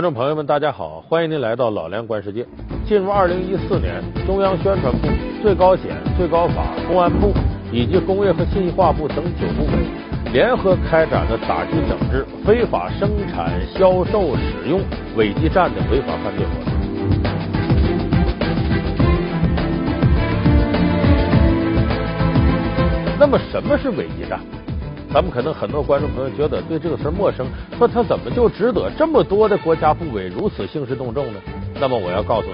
观众朋友们，大家好，欢迎您来到老梁观世界。进入二零一四年，中央宣传部、最高检、最高法、公安部以及工业和信息化部等九部门联合开展了打击整治非法生产、销售、使用伪基站的违法犯罪活动。那么，什么是伪基站？咱们可能很多观众朋友觉得对这个词陌生，说他怎么就值得这么多的国家部委如此兴师动众呢？那么我要告诉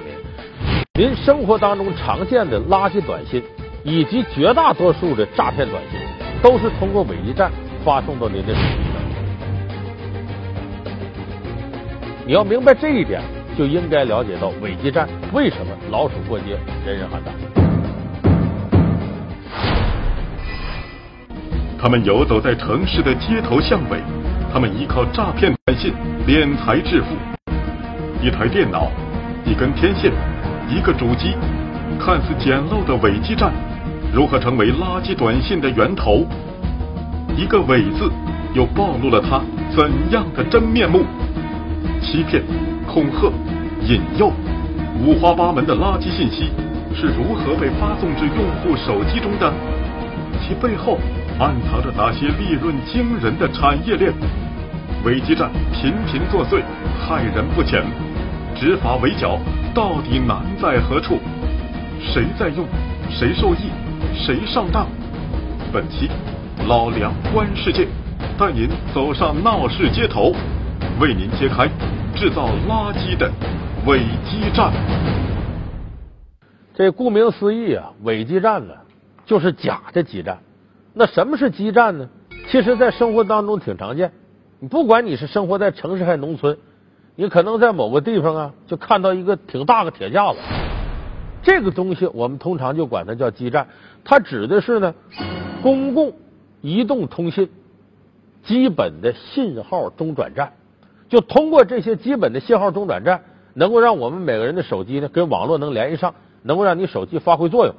您，您生活当中常见的垃圾短信以及绝大多数的诈骗短信，都是通过伪基站发送到您的手机上。你要明白这一点，就应该了解到伪基站为什么老鼠过街，人人喊打。他们游走在城市的街头巷尾，他们依靠诈骗短信敛财致富。一台电脑，一根天线，一个主机，看似简陋的伪基站，如何成为垃圾短信的源头？一个“伪”字，又暴露了它怎样的真面目？欺骗、恐吓、引诱，五花八门的垃圾信息是如何被发送至用户手机中的？其背后。暗藏着哪些利润惊人的产业链？伪基站频频作祟，害人不浅。执法围剿到底难在何处？谁在用？谁受益？谁上当？本期老梁观世界，带您走上闹市街头，为您揭开制造垃圾的伪基站。这顾名思义啊，伪基站呢，就是假的基站。那什么是基站呢？其实，在生活当中挺常见。你不管你是生活在城市还是农村，你可能在某个地方啊，就看到一个挺大的铁架子。这个东西我们通常就管它叫基站。它指的是呢，公共移动通信基本的信号中转站。就通过这些基本的信号中转站，能够让我们每个人的手机呢跟网络能联系上，能够让你手机发挥作用。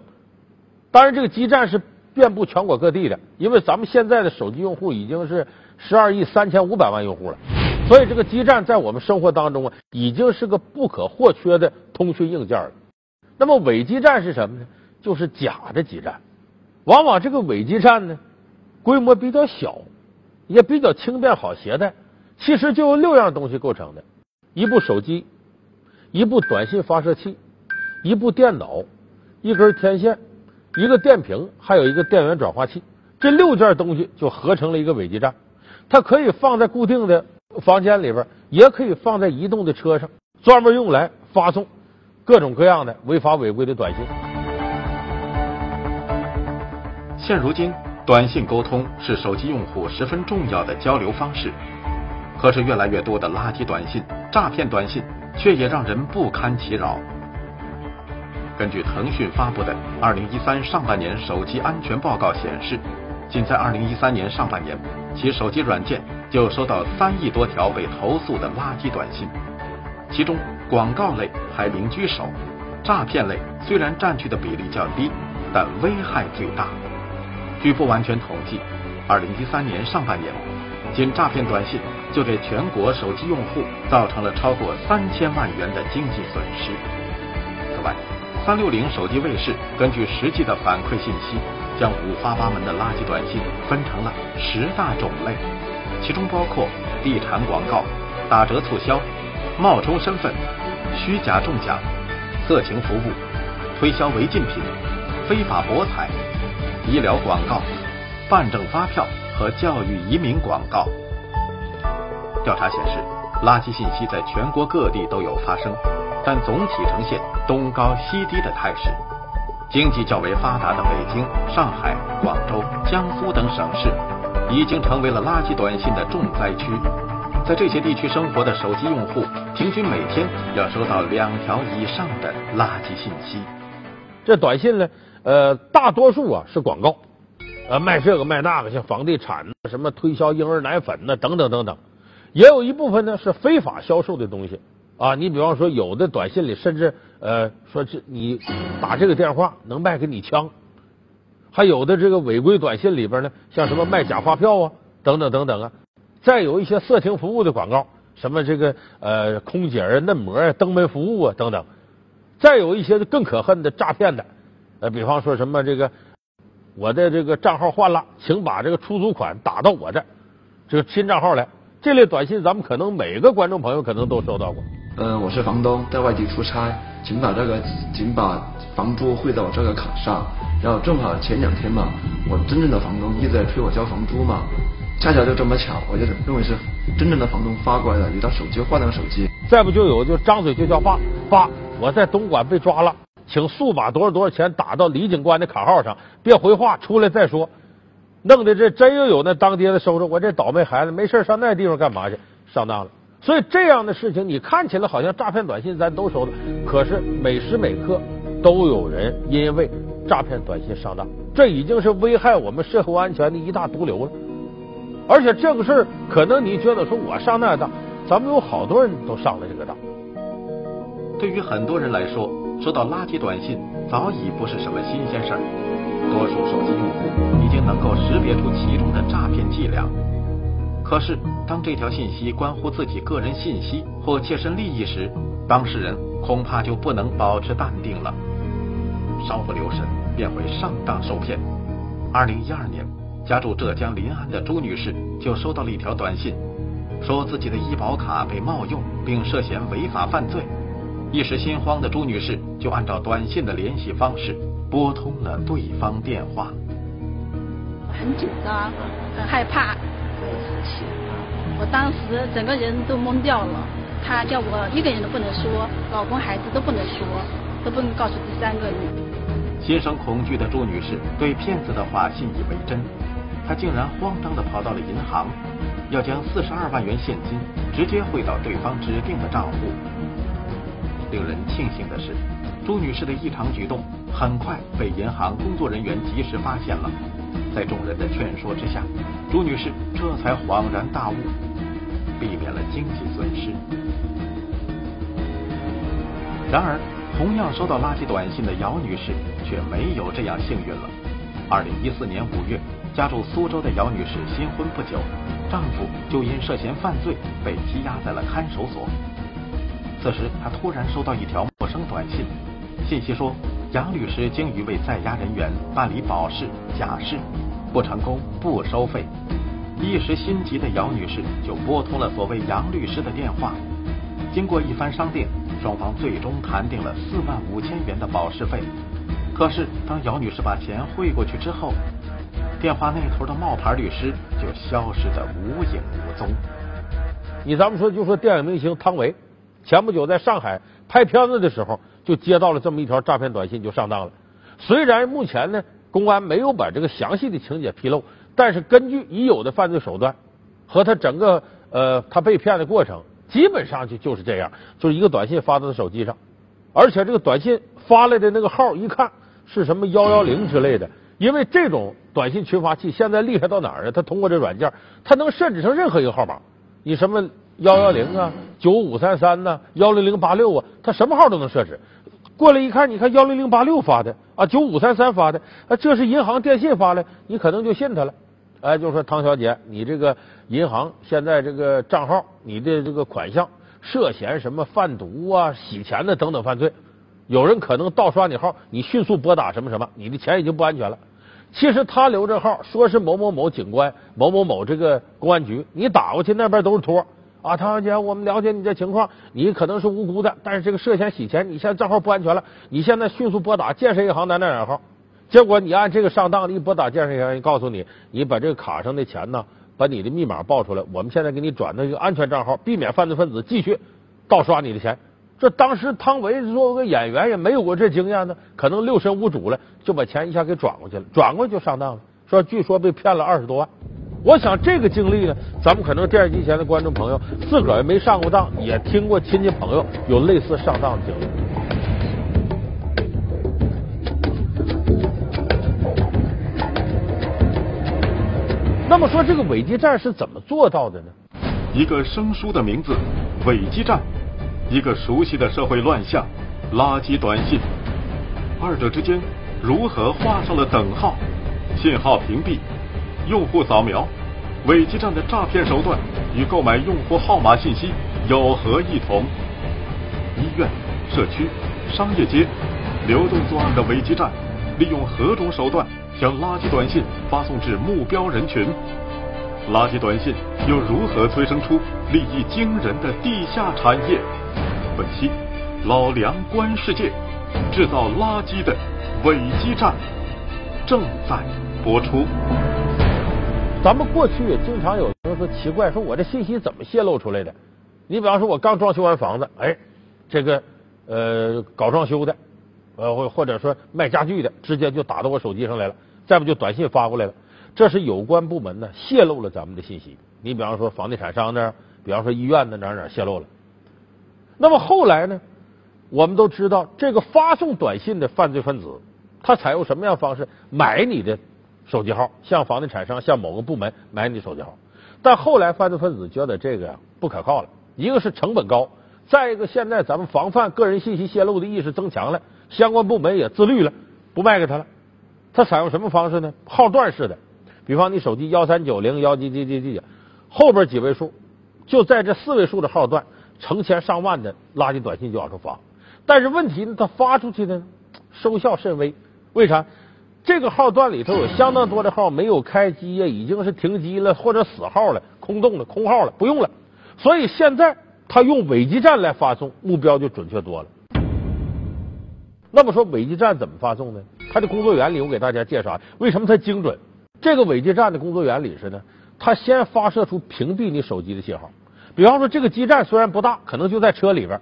当然，这个基站是。遍布全国各地的，因为咱们现在的手机用户已经是十二亿三千五百万用户了，所以这个基站在我们生活当中啊，已经是个不可或缺的通讯硬件了。那么伪基站是什么呢？就是假的基站。往往这个伪基站呢，规模比较小，也比较轻便好携带。其实就由六样东西构成的：一部手机，一部短信发射器，一部电脑，一根天线。一个电瓶，还有一个电源转化器，这六件东西就合成了一个伪基站。它可以放在固定的房间里边，也可以放在移动的车上，专门用来发送各种各样的违法违规的短信。现如今，短信沟通是手机用户十分重要的交流方式，可是越来越多的垃圾短信、诈骗短信，却也让人不堪其扰。根据腾讯发布的《二零一三上半年手机安全报告》显示，仅在二零一三年上半年，其手机软件就收到三亿多条被投诉的垃圾短信，其中广告类排名居首，诈骗类虽然占据的比例较低，但危害最大。据不完全统计，二零一三年上半年，仅诈骗短信就给全国手机用户造成了超过三千万元的经济损失。此外，三六零手机卫士根据实际的反馈信息，将五花八门的垃圾短信分成了十大种类，其中包括地产广告、打折促销、冒充身份、虚假中奖、色情服务、推销违禁品、非法博彩、医疗广告、办证发票和教育移民广告。调查显示，垃圾信息在全国各地都有发生。但总体呈现东高西低的态势。经济较为发达的北京、上海、广州、江苏等省市，已经成为了垃圾短信的重灾区。在这些地区生活的手机用户，平均每天要收到两条以上的垃圾信息。这短信呢，呃，大多数啊是广告，呃，卖这个卖那个，像房地产、什么推销婴儿奶粉呢，等等等等。也有一部分呢是非法销售的东西。啊，你比方说，有的短信里甚至呃说这你打这个电话能卖给你枪，还有的这个违规短信里边呢，像什么卖假发票啊，等等等等啊，再有一些色情服务的广告，什么这个呃空姐啊、嫩模啊、登门服务啊等等。再有一些更可恨的诈骗的，呃，比方说什么这个我的这个账号换了，请把这个出租款打到我这这个新账号来。这类短信，咱们可能每个观众朋友可能都收到过。嗯，我是房东，在外地出差，请把这个请把房租汇到我这个卡上。然后正好前两天嘛，我真正的房东一直在催我交房租嘛，恰巧就这么巧，我就认为是真正的房东发过来的，一到手机换了手机。再不就有就张嘴就叫爸爸，我在东莞被抓了，请速把多少多少钱打到李警官的卡号上，别回话，出来再说。弄得这真又有那当爹的收着我这倒霉孩子，没事上那地方干嘛去？上当了。所以这样的事情，你看起来好像诈骗短信咱都收到，可是每时每刻都有人因为诈骗短信上当，这已经是危害我们社会安全的一大毒瘤了。而且这个事儿，可能你觉得说我上那当，咱们有好多人都上了这个当。对于很多人来说，收到垃圾短信早已不是什么新鲜事儿，多数手机用户已经能够识别出其中的诈骗伎俩。可是，当这条信息关乎自己个人信息或切身利益时，当事人恐怕就不能保持淡定了，稍不留神便会上当受骗。二零一二年，家住浙江临安的朱女士就收到了一条短信，说自己的医保卡被冒用，并涉嫌违法犯罪。一时心慌的朱女士就按照短信的联系方式拨通了对方电话。很紧张，很害怕。我当时整个人都懵掉了，他叫我一个人都不能说，老公孩子都不能说，都不能告诉第三个人。心生恐惧的朱女士对骗子的话信以为真，她竟然慌张的跑到了银行，要将四十二万元现金直接汇到对方指定的账户。令人庆幸的是，朱女士的异常举动很快被银行工作人员及时发现了。在众人的劝说之下，朱女士这才恍然大悟，避免了经济损失。然而，同样收到垃圾短信的姚女士却没有这样幸运了。二零一四年五月，家住苏州的姚女士新婚不久，丈夫就因涉嫌犯罪被羁押在了看守所。此时，她突然收到一条陌生短信，信息说杨律师经与为在押人员办理保释、假释。不成功不收费，一时心急的姚女士就拨通了所谓杨律师的电话。经过一番商定，双方最终谈定了四万五千元的保释费。可是，当姚女士把钱汇过去之后，电话那头的冒牌律师就消失得无影无踪。你咱们说，就说电影明星汤唯，前不久在上海拍片子的时候，就接到了这么一条诈骗短信，就上当了。虽然目前呢。公安没有把这个详细的情节披露，但是根据已有的犯罪手段和他整个呃他被骗的过程，基本上就就是这样，就是一个短信发到他手机上，而且这个短信发来的那个号一看是什么幺幺零之类的，因为这种短信群发器现在厉害到哪儿啊？他通过这软件，他能设置成任何一个号码，你什么幺幺零啊、九五三三呐、幺零零八六啊，他什么号都能设置。过来一看，你看幺零零八六发的啊，九五三三发的啊，这是银行电信发的，你可能就信他了。哎，就说唐小姐，你这个银行现在这个账号，你的这个款项涉嫌什么贩毒啊、洗钱的等等犯罪，有人可能盗刷你号，你迅速拨打什么什么，你的钱已经不安全了。其实他留这号，说是某某某警官、某某某这个公安局，你打过去那边都是托。啊，汤小姐，我们了解你这情况，你可能是无辜的，但是这个涉嫌洗钱，你现在账号不安全了，你现在迅速拨打建设银行哪哪哪号，结果你按这个上当，一拨打建设银行，告诉你，你把这个卡上的钱呢，把你的密码报出来，我们现在给你转到一个安全账号，避免犯罪分子继续盗刷你的钱。这当时汤唯作为个演员也没有过这经验呢，可能六神无主了，就把钱一下给转过去了，转过去就上当了，说据说被骗了二十多万。我想这个经历呢，咱们可能电视机前的观众朋友自个儿没上过当，也听过亲戚朋友有类似上当的经历。那么说，这个伪基站是怎么做到的呢？一个生疏的名字——伪基站；一个熟悉的社会乱象——垃圾短信。二者之间如何画上了等号？信号屏蔽。用户扫描，伪基站的诈骗手段与购买用户号码信息有何异同？医院、社区、商业街，流动作案的伪基站利用何种手段将垃圾短信发送至目标人群？垃圾短信又如何催生出利益惊人的地下产业？本期老梁观世界，制造垃圾的伪基站正在播出。咱们过去也经常有人说奇怪，说我这信息怎么泄露出来的？你比方说，我刚装修完房子，哎，这个呃搞装修的，呃或或者说卖家具的，直接就打到我手机上来了，再不就短信发过来了。这是有关部门呢泄露了咱们的信息。你比方说房地产商那儿，比方说医院的哪哪泄露了。那么后来呢，我们都知道这个发送短信的犯罪分子，他采用什么样方式买你的？手机号向房地产商向某个部门买你手机号，但后来犯罪分子觉得这个呀不可靠了，一个是成本高，再一个现在咱们防范个人信息泄露的意识增强了，相关部门也自律了，不卖给他了。他采用什么方式呢？号段式的，比方你手机幺三九零幺几几几几，后边几位数，就在这四位数的号段，成千上万的垃圾短信就往出发。但是问题呢，他发出去的收效甚微，为啥？这个号段里头有相当多的号没有开机呀，已经是停机了或者死号了、空洞的空号了，不用了。所以现在他用伪基站来发送，目标就准确多了。那么说伪基站怎么发送呢？它的工作原理我给大家介绍，为什么它精准？这个伪基站的工作原理是呢，它先发射出屏蔽你手机的信号。比方说这个基站虽然不大，可能就在车里边，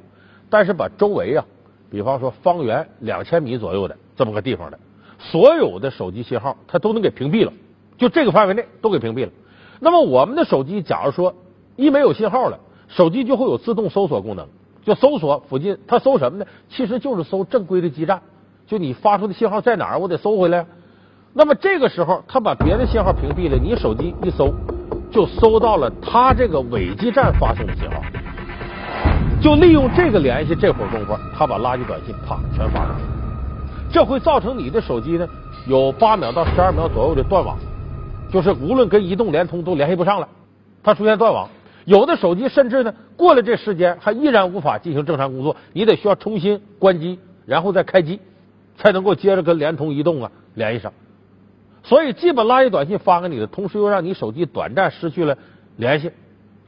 但是把周围啊，比方说方圆两千米左右的这么个地方的。所有的手机信号，它都能给屏蔽了，就这个范围内都给屏蔽了。那么我们的手机，假如说一没有信号了，手机就会有自动搜索功能，就搜索附近，它搜什么呢？其实就是搜正规的基站，就你发出的信号在哪儿，我得搜回来。那么这个时候，它把别的信号屏蔽了，你手机一搜，就搜到了它这个伪基站发送的信号，就利用这个联系，这会儿功夫，他把垃圾短信啪全发出去。这会造成你的手机呢有八秒到十二秒左右的断网，就是无论跟移动、联通都联系不上了，它出现断网。有的手机甚至呢过了这时间还依然无法进行正常工作，你得需要重新关机，然后再开机，才能够接着跟联通、移动啊联系上。所以既把垃圾短信发给你的，同时又让你手机短暂失去了联系，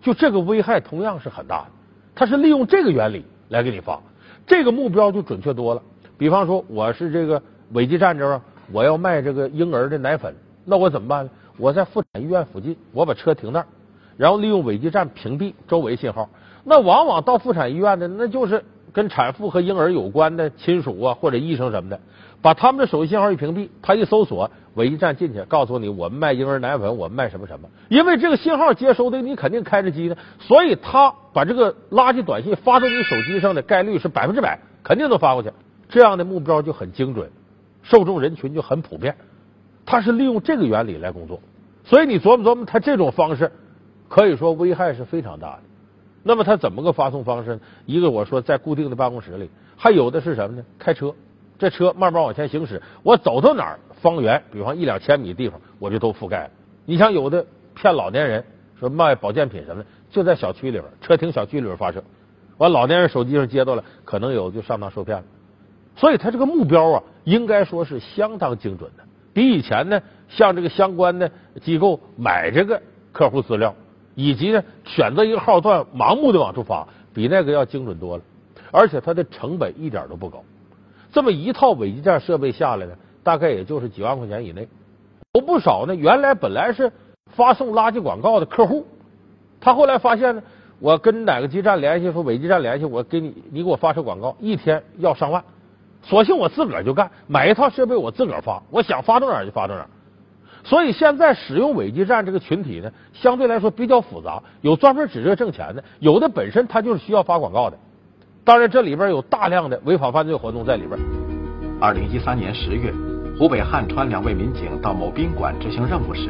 就这个危害同样是很大的。它是利用这个原理来给你发，这个目标就准确多了。比方说，我是这个伪基站这儿，我要卖这个婴儿的奶粉，那我怎么办呢？我在妇产医院附近，我把车停那儿，然后利用伪基站屏蔽周围信号。那往往到妇产医院的，那就是跟产妇和婴儿有关的亲属啊，或者医生什么的，把他们的手机信号一屏蔽，他一搜索伪基站进去，告诉你我们卖婴儿奶粉，我们卖什么什么。因为这个信号接收的你肯定开着机呢，所以他把这个垃圾短信发到你手机上的概率是百分之百，肯定能发过去。这样的目标就很精准，受众人群就很普遍。它是利用这个原理来工作，所以你琢磨琢磨，它这种方式可以说危害是非常大的。那么它怎么个发送方式？一个我说在固定的办公室里，还有的是什么呢？开车，这车慢慢往前行驶，我走到哪儿，方圆比方一两千米的地方，我就都覆盖了。你像有的骗老年人说卖保健品什么的，就在小区里边，车停小区里边发射，完老年人手机上接到了，可能有就上当受骗了。所以，他这个目标啊，应该说是相当精准的，比以前呢，向这个相关的机构买这个客户资料，以及呢选择一个号段盲目的往出发，比那个要精准多了。而且它的成本一点都不高，这么一套伪基站设备下来呢，大概也就是几万块钱以内。有不少呢，原来本来是发送垃圾广告的客户，他后来发现呢，我跟哪个基站联系，说伪基站联系，我给你，你给我发射广告，一天要上万。索性我自个儿就干，买一套设备我自个儿发，我想发到哪儿就发到哪儿。所以现在使用伪基站这个群体呢，相对来说比较复杂，有专门指这挣钱的，有的本身他就是需要发广告的。当然这里边有大量的违法犯罪活动在里边。二零一三年十月，湖北汉川两位民警到某宾馆执行任务时，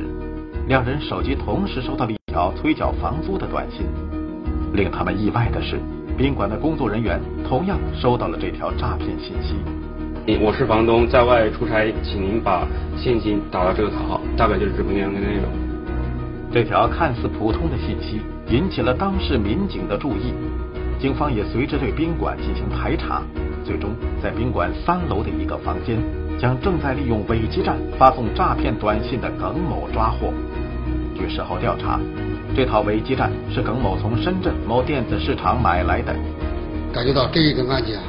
两人手机同时收到了一条催缴房租的短信。令他们意外的是。宾馆的工作人员同样收到了这条诈骗信息。我是房东，在外出差，请您把现金打到这个卡号，大概就是这么样的内容。这条看似普通的信息引起了当事民警的注意，警方也随之对宾馆进行排查，最终在宾馆三楼的一个房间，将正在利用伪基站发送诈骗短信的耿某抓获。据事后调查，这套伪基站是耿某从深圳某电子市场买来的。感觉到这一个案件啊，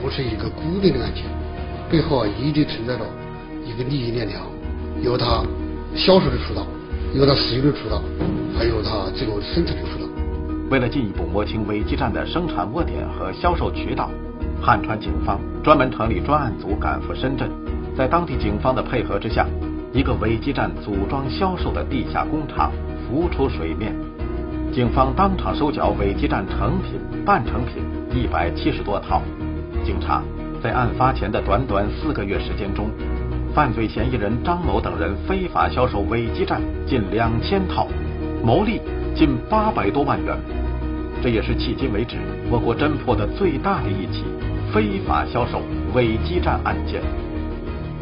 不是一个孤立的案件，背后啊一直存在着一个利益链条，有他销售的渠道。有它使用的渠道，还有它这个生产的渠道。为了进一步摸清伪基站的生产窝点和销售渠道，汉川警方专门成立专案组赶赴深圳，在当地警方的配合之下，一个伪基站组装销售的地下工厂浮出水面。警方当场收缴伪基站成品、半成品一百七十多套。经查，在案发前的短短四个月时间中。犯罪嫌疑人张某等人非法销售伪基站近两千套，牟利近八百多万元。这也是迄今为止我国侦破的最大的一起非法销售伪基站案件。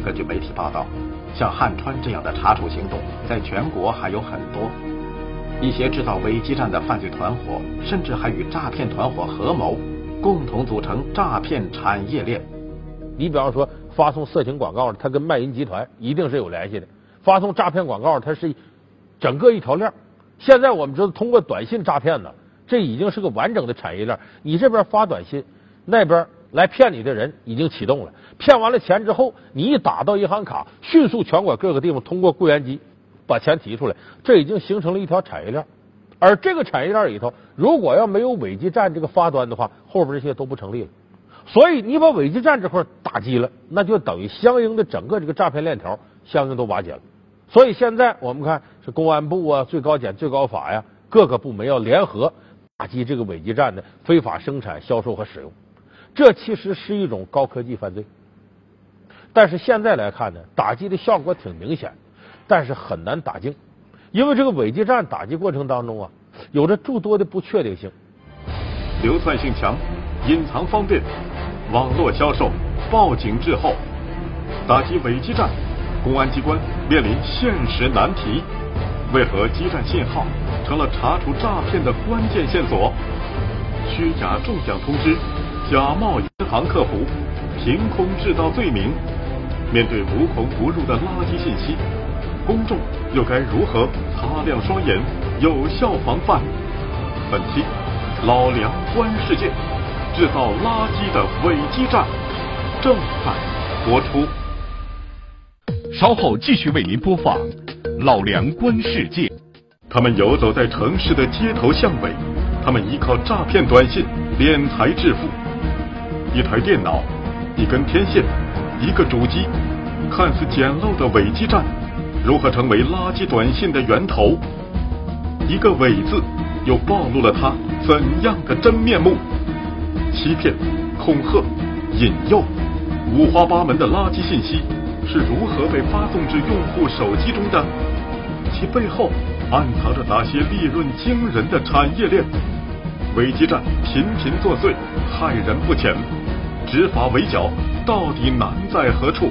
根据媒体报道，像汉川这样的查处行动在全国还有很多。一些制造伪基站的犯罪团伙，甚至还与诈骗团伙合谋，共同组成诈骗产业链。你比方说。发送色情广告的，他跟卖淫集团一定是有联系的；发送诈骗广告，它是整个一条链。现在我们知道，通过短信诈骗呢，这已经是个完整的产业链。你这边发短信，那边来骗你的人已经启动了。骗完了钱之后，你一打到银行卡，迅速全国各个地方通过柜员机把钱提出来，这已经形成了一条产业链。而这个产业链里头，如果要没有伪基站这个发端的话，后边这些都不成立了。所以你把伪基站这块打击了，那就等于相应的整个这个诈骗链条相应都瓦解了。所以现在我们看是公安部啊、最高检、最高法呀，各个部门要联合打击这个伪基站的非法生产、销售和使用。这其实是一种高科技犯罪。但是现在来看呢，打击的效果挺明显，但是很难打进，因为这个伪基站打击过程当中啊，有着诸多的不确定性，流窜性强，隐藏方便。网络销售，报警滞后，打击伪基站，公安机关面临现实难题。为何基站信号成了查处诈骗的关键线索？虚假中奖通知，假冒银行客服，凭空制造罪名。面对无孔不入的垃圾信息，公众又该如何擦亮双眼，有效防范？本期老梁观世界。制造垃圾的伪基站正在播出，稍后继续为您播放《老梁观世界》。他们游走在城市的街头巷尾，他们依靠诈骗短信敛财致富。一台电脑，一根天线，一个主机，看似简陋的伪基站，如何成为垃圾短信的源头？一个伪字，又暴露了他怎样的真面目？欺骗、恐吓、引诱，五花八门的垃圾信息是如何被发送至用户手机中的？其背后暗藏着哪些利润惊人的产业链？伪基站频频作祟，害人不浅。执法围剿到底难在何处？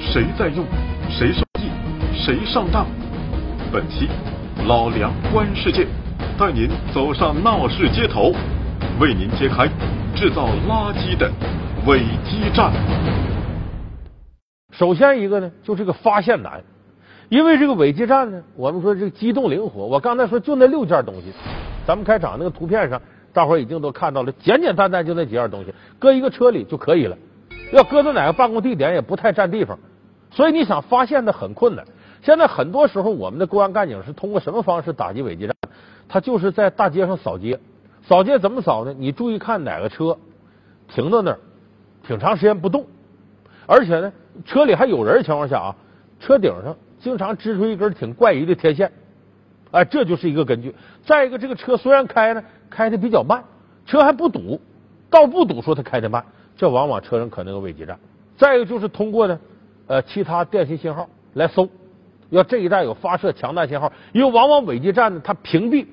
谁在用？谁受？谁上当？本期老梁观世界，带您走上闹市街头。为您揭开制造垃圾的伪基站。首先一个呢，就这个发现难，因为这个伪基站呢，我们说这个机动灵活。我刚才说就那六件东西，咱们开场那个图片上，大伙儿已经都看到了，简简单单就那几样东西，搁一个车里就可以了。要搁在哪个办公地点也不太占地方，所以你想发现的很困难。现在很多时候，我们的公安干警是通过什么方式打击伪基站？他就是在大街上扫街。扫街怎么扫呢？你注意看哪个车停到那儿，挺长时间不动，而且呢，车里还有人情况下啊，车顶上经常支出一根挺怪异的天线，哎，这就是一个根据。再一个，这个车虽然开呢，开的比较慢，车还不堵，倒不堵说它开的慢，这往往车上可能有伪基站。再一个就是通过呢，呃，其他电信信号来搜，要这一带有发射强大信号，因为往往伪基站呢，它屏蔽。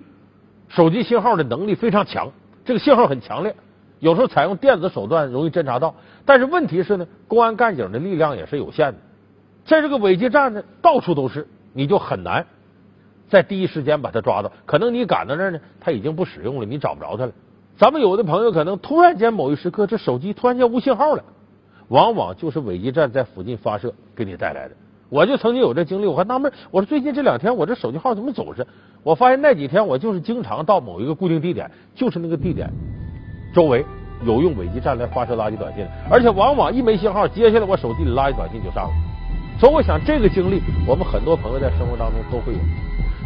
手机信号的能力非常强，这个信号很强烈，有时候采用电子手段容易侦查到。但是问题是呢，公安干警的力量也是有限的，在这个伪基站呢，到处都是，你就很难在第一时间把它抓到。可能你赶到那儿呢，他已经不使用了，你找不着他了。咱们有的朋友可能突然间某一时刻，这手机突然间无信号了，往往就是伪基站在附近发射给你带来的。我就曾经有这经历，我还纳闷，我说最近这两天我这手机号怎么总是？我发现那几天我就是经常到某一个固定地点，就是那个地点周围有用伪基站来发射垃圾短信，而且往往一没信号，接下来我手机里垃圾短信就上了。所以我想这个经历，我们很多朋友在生活当中都会有，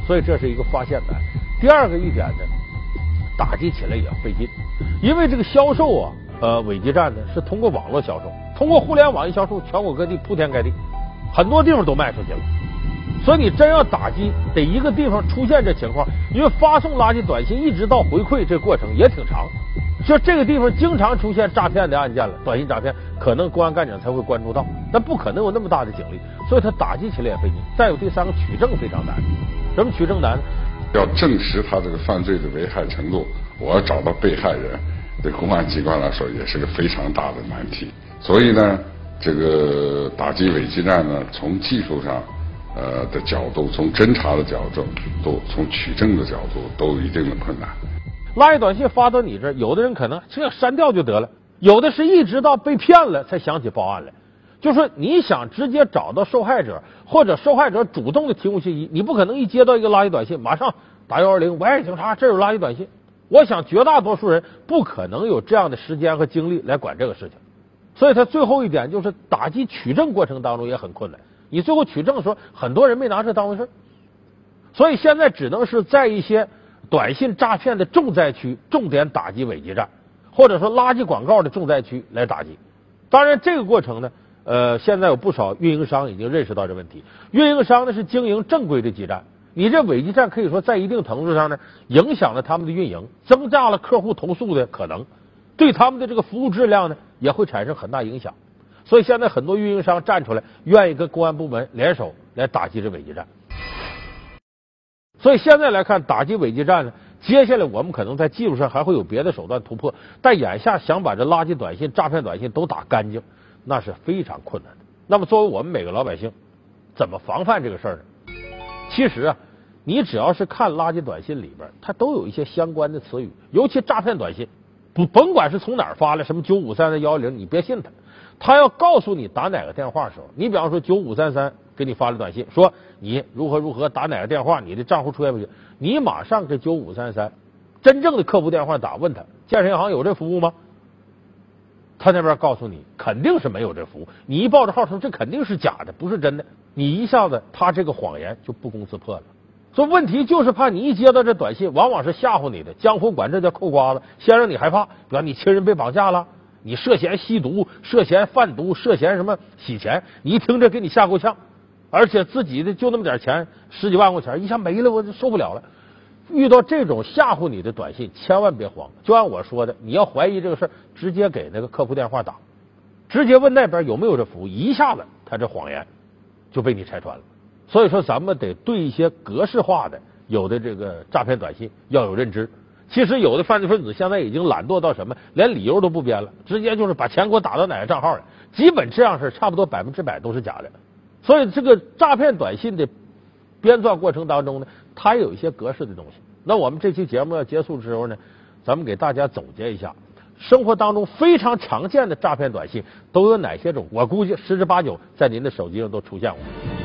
所以这是一个发现难。第二个一点呢，打击起来也费劲，因为这个销售啊，呃，伪基站呢是通过网络销售，通过互联网一销售，全国各地铺天盖地。很多地方都卖出去了，所以你真要打击，得一个地方出现这情况，因为发送垃圾短信一直到回馈这过程也挺长，就这个地方经常出现诈骗的案件了，短信诈骗，可能公安干警才会关注到，但不可能有那么大的警力，所以他打击起来也费劲。再有第三个取证非常难，什么取证难？要证实他这个犯罪的危害程度，我要找到被害人，对公安机关来说也是个非常大的难题。所以呢。这个打击伪基站呢，从技术上呃的角度，从侦查的角度，都从取证的角度都有一定的困难。垃圾短信发到你这，有的人可能这删掉就得了，有的是一直到被骗了才想起报案来。就说你想直接找到受害者，或者受害者主动的提供信息，你不可能一接到一个垃圾短信马上打幺二零，喂，警察，这有垃圾短信。我想绝大多数人不可能有这样的时间和精力来管这个事情。所以，他最后一点就是打击取证过程当中也很困难。你最后取证的时候，很多人没拿这当回事所以现在只能是在一些短信诈骗的重灾区重点打击伪基站，或者说垃圾广告的重灾区来打击。当然，这个过程呢，呃，现在有不少运营商已经认识到这问题。运营商呢是经营正规的基站，你这伪基站可以说在一定程度上呢，影响了他们的运营，增加了客户投诉的可能。对他们的这个服务质量呢，也会产生很大影响。所以现在很多运营商站出来，愿意跟公安部门联手来打击这伪基站。所以现在来看，打击伪基站呢，接下来我们可能在技术上还会有别的手段突破，但眼下想把这垃圾短信、诈骗短信都打干净，那是非常困难的。那么，作为我们每个老百姓，怎么防范这个事儿呢？其实啊，你只要是看垃圾短信里边，它都有一些相关的词语，尤其诈骗短信。不甭管是从哪儿发来，什么九五三三幺零，你别信他。他要告诉你打哪个电话的时候，你比方说九五三三给你发了短信，说你如何如何打哪个电话，你的账户出现问题，你马上给九五三三真正的客服电话打，问他建设银行有这服务吗？他那边告诉你肯定是没有这服务。你一报这号说这肯定是假的，不是真的，你一下子他这个谎言就不攻自破了。说问题就是怕你一接到这短信，往往是吓唬你的。江湖管这叫扣瓜子，先让你害怕，比方你亲人被绑架了，你涉嫌吸毒、涉嫌贩毒、涉嫌什么洗钱，你一听这给你吓够呛，而且自己的就那么点钱，十几万块钱一下没了，我就受不了了。遇到这种吓唬你的短信，千万别慌，就按我说的，你要怀疑这个事儿，直接给那个客服电话打，直接问那边有没有这服务，一下子他这谎言就被你拆穿了。所以说，咱们得对一些格式化的有的这个诈骗短信要有认知。其实有的犯罪分子现在已经懒惰到什么，连理由都不编了，直接就是把钱给我打到哪个账号里。基本这样式差不多百分之百都是假的。所以这个诈骗短信的编撰过程当中呢，它有一些格式的东西。那我们这期节目要结束的时候呢，咱们给大家总结一下，生活当中非常常见的诈骗短信都有哪些种？我估计十之八九在您的手机上都出现过。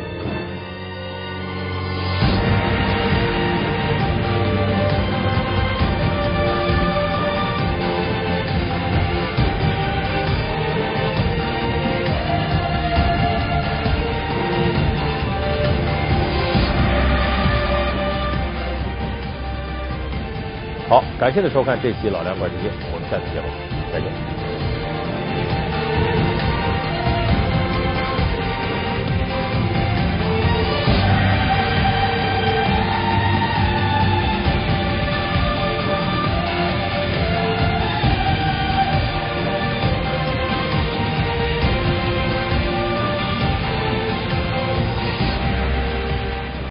感谢您收看这期《老梁观世界》，我们下次节目再见。